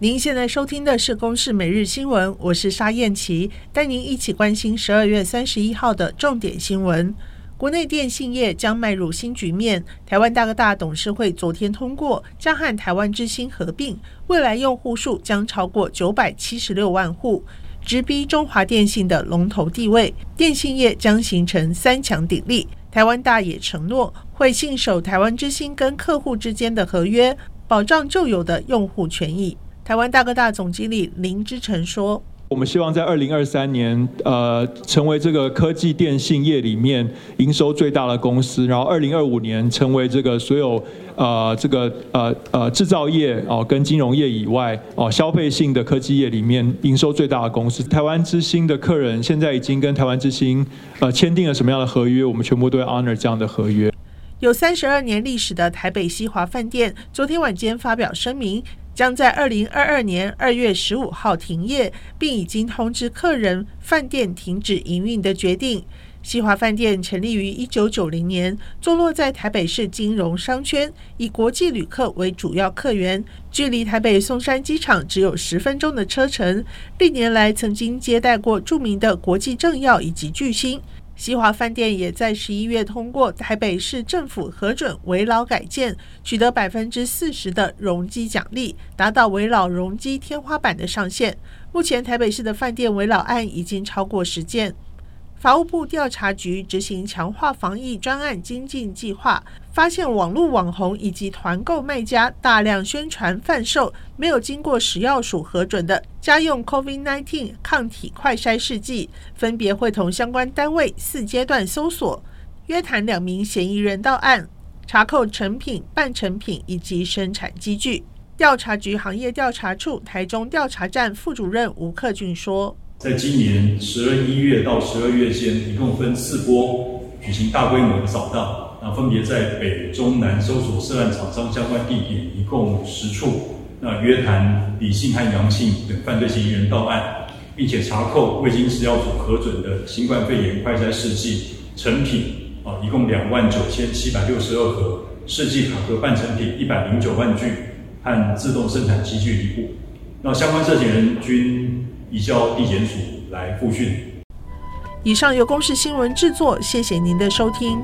您现在收听的是《公视每日新闻》，我是沙燕琪，带您一起关心十二月三十一号的重点新闻。国内电信业将迈入新局面。台湾大哥大董事会昨天通过，将和台湾之星合并，未来用户数将超过九百七十六万户，直逼中华电信的龙头地位。电信业将形成三强鼎立。台湾大也承诺会信守台湾之星跟客户之间的合约，保障旧有的用户权益。台湾大哥大总经理林之成说：“我们希望在二零二三年，呃，成为这个科技电信业里面营收最大的公司，然后二零二五年成为这个所有呃这个呃呃制造业哦跟金融业以外哦消费性的科技业里面营收最大的公司。台湾之星的客人现在已经跟台湾之星呃签订了什么样的合约？我们全部都会 honor 这样的合约。有三十二年历史的台北西华饭店昨天晚间发表声明。”将在二零二二年二月十五号停业，并已经通知客人饭店停止营运的决定。西华饭店成立于一九九零年，坐落在台北市金融商圈，以国际旅客为主要客源，距离台北松山机场只有十分钟的车程。历年来曾经接待过著名的国际政要以及巨星。西华饭店也在十一月通过台北市政府核准围老改建，取得百分之四十的容积奖励，达到围老容积天花板的上限。目前台北市的饭店围老案已经超过十件。法务部调查局执行强化防疫专案精进计划，发现网络网红以及团购卖家大量宣传贩售没有经过食药署核准的家用 COVID-19 抗体快筛试剂，分别会同相关单位四阶段搜索，约谈两名嫌疑人到案，查扣成品、半成品以及生产机具。调查局行业调查处台中调查站副主任吴克俊说。在今年十二一月到十二月间，一共分四波举行大规模的扫荡，那分别在北、中、南搜索涉案厂商相关地点，一共十处。那约谈李姓和杨姓等犯罪嫌疑人到案，并且查扣未经食药署核准的新冠肺炎快筛试剂成品啊，一共两万九千七百六十二盒，试剂卡和半成品一百零九万具，和自动生产机具一部。那相关涉嫌人均。移交地检署来复讯。以上由公视新闻制作，谢谢您的收听。